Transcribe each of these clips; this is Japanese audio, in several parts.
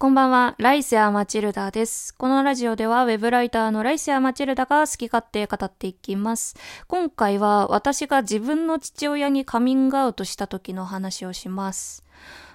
こんばんは、ライセア・マチルダです。このラジオでは、ウェブライターのライセア・マチルダが好き勝手語っていきます。今回は、私が自分の父親にカミングアウトした時の話をします。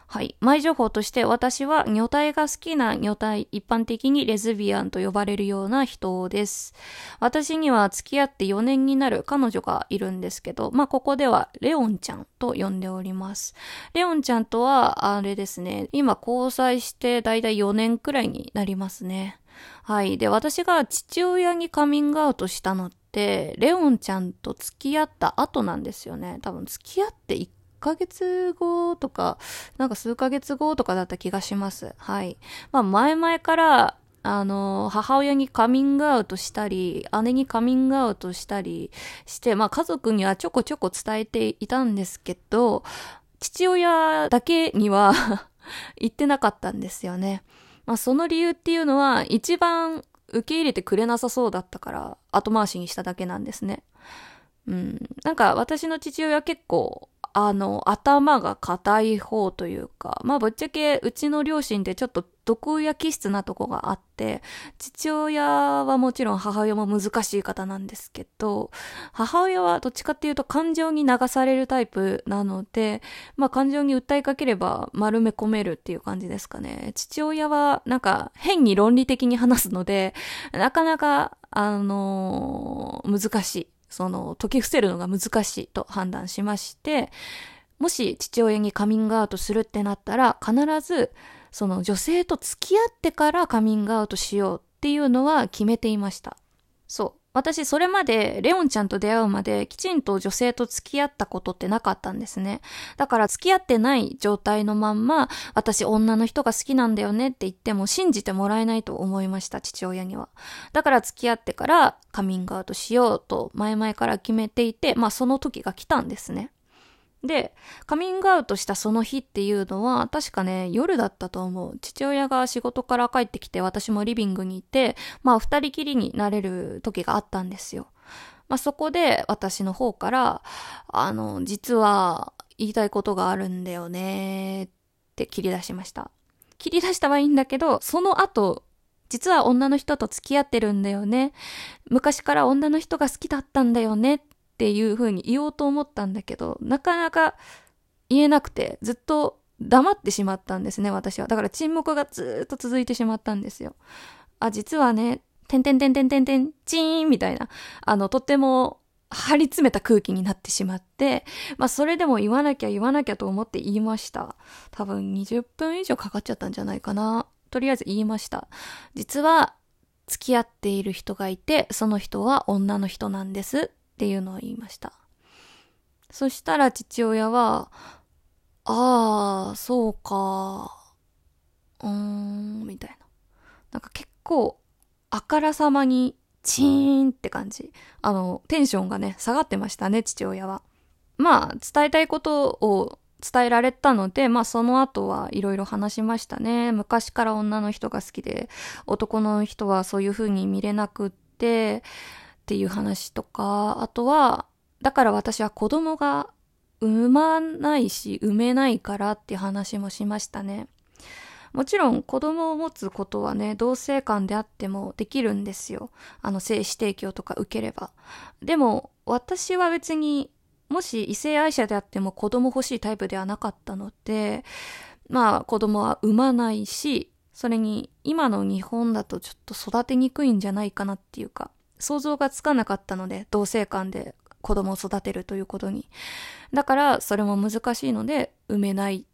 はい。前情報として私は女体が好きな女体、一般的にレズビアンと呼ばれるような人です。私には付き合って4年になる彼女がいるんですけど、まあここではレオンちゃんと呼んでおります。レオンちゃんとはあれですね、今交際してだいたい4年くらいになりますね。はい。で、私が父親にカミングアウトしたのって、レオンちゃんと付き合った後なんですよね。多分付き合って1ヶ月後とか、なんか数ヶ月後とかだった気がします。はい。まあ前々から、あの、母親にカミングアウトしたり、姉にカミングアウトしたりして、まあ家族にはちょこちょこ伝えていたんですけど、父親だけには 言ってなかったんですよね。まあその理由っていうのは、一番受け入れてくれなさそうだったから、後回しにしただけなんですね。うん。なんか私の父親結構あの、頭が硬い方というか、まあぶっちゃけうちの両親ってちょっと毒親気質なとこがあって、父親はもちろん母親も難しい方なんですけど、母親はどっちかっていうと感情に流されるタイプなので、まあ感情に訴えかければ丸め込めるっていう感じですかね。父親はなんか変に論理的に話すので、なかなか、あのー、難しい。その解き伏せるのが難しいと判断しまして、もし父親にカミングアウトするってなったら、必ずその女性と付き合ってからカミングアウトしようっていうのは決めていました。そう。私、それまで、レオンちゃんと出会うまで、きちんと女性と付き合ったことってなかったんですね。だから、付き合ってない状態のまんま、私、女の人が好きなんだよねって言っても、信じてもらえないと思いました、父親には。だから、付き合ってから、カミングアウトしようと、前々から決めていて、まあ、その時が来たんですね。で、カミングアウトしたその日っていうのは、確かね、夜だったと思う。父親が仕事から帰ってきて、私もリビングにいて、まあ、二人きりになれる時があったんですよ。まあ、そこで私の方から、あの、実は言いたいことがあるんだよねって切り出しました。切り出したはいいんだけど、その後、実は女の人と付き合ってるんだよね。昔から女の人が好きだったんだよねっっていう風に言おうと思ったんだけど、なかなか言えなくて、ずっと黙ってしまったんですね、私は。だから沈黙がずっと続いてしまったんですよ。あ、実はね、てんてんてんてんてんてん、チーンみたいな、あの、とっても張り詰めた空気になってしまって、まあそれでも言わなきゃ言わなきゃと思って言いました。多分20分以上かかっちゃったんじゃないかな。とりあえず言いました。実は付き合っている人がいて、その人は女の人なんですっていうのを言いました。そしたら父親は、ああ、そうか、うーん、みたいな。なんか結構、あからさまに、チーンって感じ。あの、テンションがね、下がってましたね、父親は。まあ、伝えたいことを伝えられたので、まあその後はいろいろ話しましたね。昔から女の人が好きで、男の人はそういう風に見れなくって、っていう話とか、あとは、だから私は子供が産まないし、産めないからっていう話もしましたね。もちろん子供を持つことはね、同性間であってもできるんですよ。あの、精子提供とか受ければ。でも、私は別に、もし異性愛者であっても子供欲しいタイプではなかったので、まあ子供は産まないし、それに今の日本だとちょっと育てにくいんじゃないかなっていうか、想像がつかなかったので、同性間で子供を育てるということに。だから、それも難しいので、産めない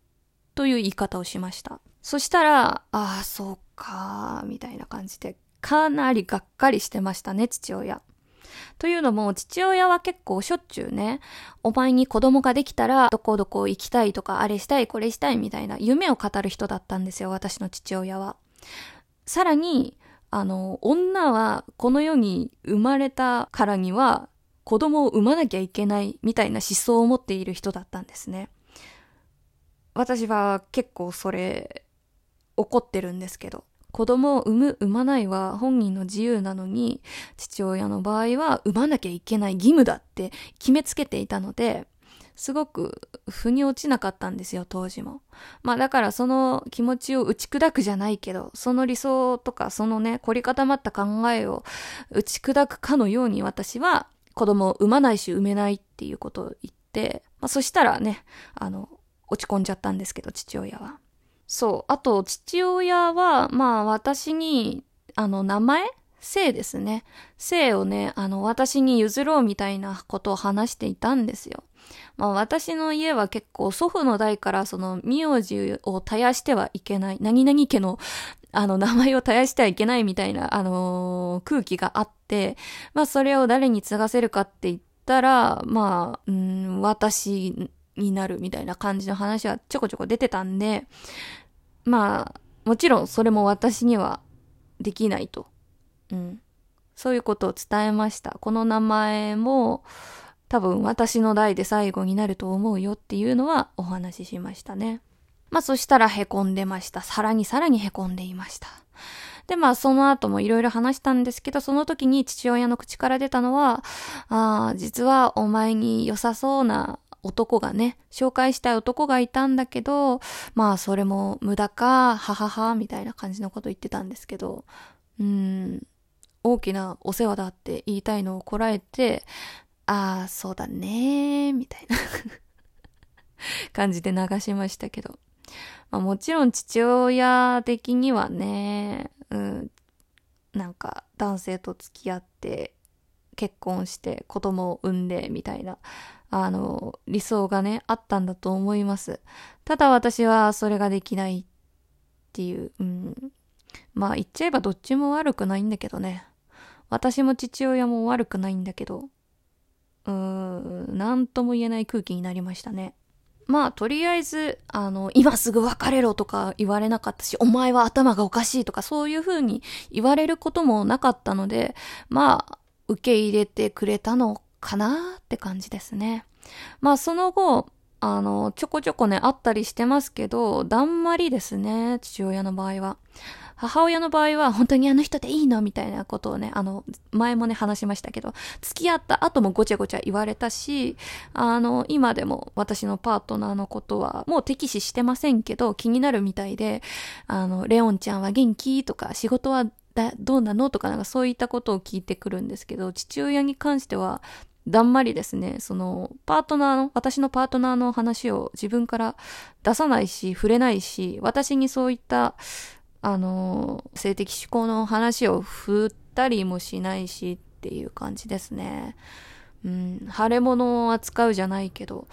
という言い方をしました。そしたら、ああ、そうか、みたいな感じで、かなりがっかりしてましたね、父親。というのも、父親は結構しょっちゅうね、お前に子供ができたら、どこどこ行きたいとか、あれしたい、これしたいみたいな夢を語る人だったんですよ、私の父親は。さらに、あの、女はこの世に生まれたからには子供を産まなきゃいけないみたいな思想を持っている人だったんですね。私は結構それ怒ってるんですけど。子供を産む、産まないは本人の自由なのに、父親の場合は産まなきゃいけない義務だって決めつけていたので、すごく腑に落ちなかったんですよ、当時も。まあだからその気持ちを打ち砕くじゃないけど、その理想とかそのね、凝り固まった考えを打ち砕くかのように私は子供を産まないし産めないっていうことを言って、まあそしたらね、あの、落ち込んじゃったんですけど、父親は。そう。あと、父親は、まあ私に、あの、名前？性ですね。性をね、あの、私に譲ろうみたいなことを話していたんですよ。まあ私の家は結構祖父の代からその名字を絶やしてはいけない、何々家のあの名前を絶やしてはいけないみたいな、あのー、空気があって、まあそれを誰に継がせるかって言ったら、まあ、うん、私になるみたいな感じの話はちょこちょこ出てたんで、まあ、もちろんそれも私にはできないと。うん。そういうことを伝えました。この名前も多分私の代で最後になると思うよっていうのはお話ししましたね。まあそしたら凹んでました。さらにさらに凹んでいました。で、まあその後もいろいろ話したんですけど、その時に父親の口から出たのは、ああ、実はお前に良さそうな男がね、紹介したい男がいたんだけど、まあそれも無駄か、ははは、みたいな感じのこと言ってたんですけど、うん、大きなお世話だって言いたいのをこらえて、ああ、そうだねみたいな 感じで流しましたけど。まあ、もちろん父親的にはね、うん、なんか男性と付き合って結婚して子供を産んでみたいな、あの、理想がね、あったんだと思います。ただ私はそれができないっていう、うん。まあ言っちゃえばどっちも悪くないんだけどね。私も父親も悪くないんだけど、うん、なんとも言えない空気になりましたね。まあ、とりあえず、あの、今すぐ別れろとか言われなかったし、お前は頭がおかしいとか、そういう風に言われることもなかったので、まあ、受け入れてくれたのかなって感じですね。まあ、その後、あの、ちょこちょこね、あったりしてますけど、だんまりですね、父親の場合は。母親の場合は本当にあの人でいいのみたいなことをね、あの、前もね話しましたけど、付き合った後もごちゃごちゃ言われたし、あの、今でも私のパートナーのことはもう敵視してませんけど、気になるみたいで、あの、レオンちゃんは元気とか、仕事はだどうなのとかなんかそういったことを聞いてくるんですけど、父親に関しては、だんまりですね、その、パートナーの、私のパートナーの話を自分から出さないし、触れないし、私にそういった、あの、性的思考の話を振ったりもしないしっていう感じですね。うん、腫れ物を扱うじゃないけど、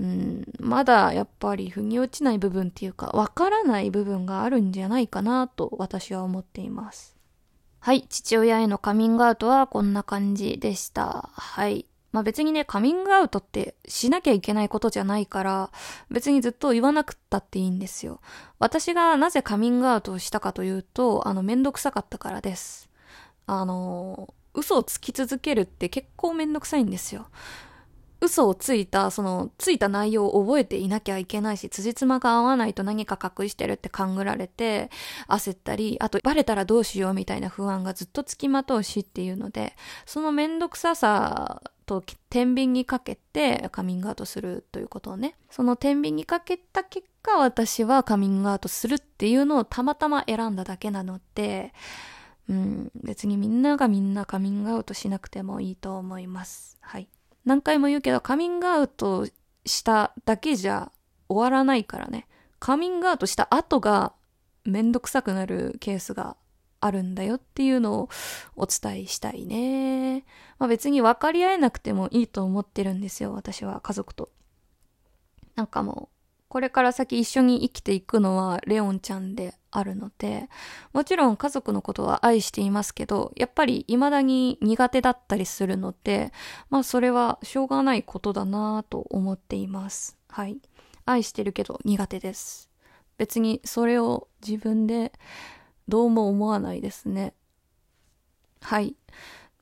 うん、まだやっぱり腑に落ちない部分っていうか、わからない部分があるんじゃないかなと私は思っています。はい、父親へのカミングアウトはこんな感じでした。はい。まあ別にね、カミングアウトってしなきゃいけないことじゃないから、別にずっと言わなくったっていいんですよ。私がなぜカミングアウトをしたかというと、あの、めんどくさかったからです。あの、嘘をつき続けるって結構めんどくさいんですよ。嘘をついた、その、ついた内容を覚えていなきゃいけないし、辻褄が合わないと何か隠してるって勘ぐられて、焦ったり、あと、バレたらどうしようみたいな不安がずっとつきまとうしっていうので、そのめんどくささと天秤にかけてカミングアウトするということをね、その天秤にかけた結果、私はカミングアウトするっていうのをたまたま選んだだけなので、うん、別にみんながみんなカミングアウトしなくてもいいと思います。はい。何回も言うけど、カミングアウトしただけじゃ終わらないからね。カミングアウトした後がめんどくさくなるケースがあるんだよっていうのをお伝えしたいね。まあ別に分かり合えなくてもいいと思ってるんですよ、私は家族と。なんかもう、これから先一緒に生きていくのはレオンちゃんであるので、もちろん家族のことは愛していますけど、やっぱり未だに苦手だったりするので、まあそれはしょうがないことだなぁと思っています。はい。愛してるけど苦手です。別にそれを自分でどうも思わないですね。はい。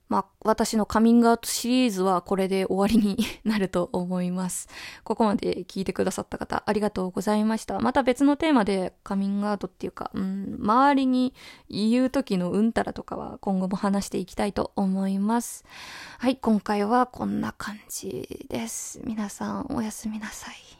まあ、私のカミングアウトシリーズはこれで終わりになると思います。ここまで聞いてくださった方、ありがとうございました。また別のテーマでカミングアウトっていうか、うん、周りに言う時のうんたらとかは今後も話していきたいと思います。はい、今回はこんな感じです。皆さんおやすみなさい。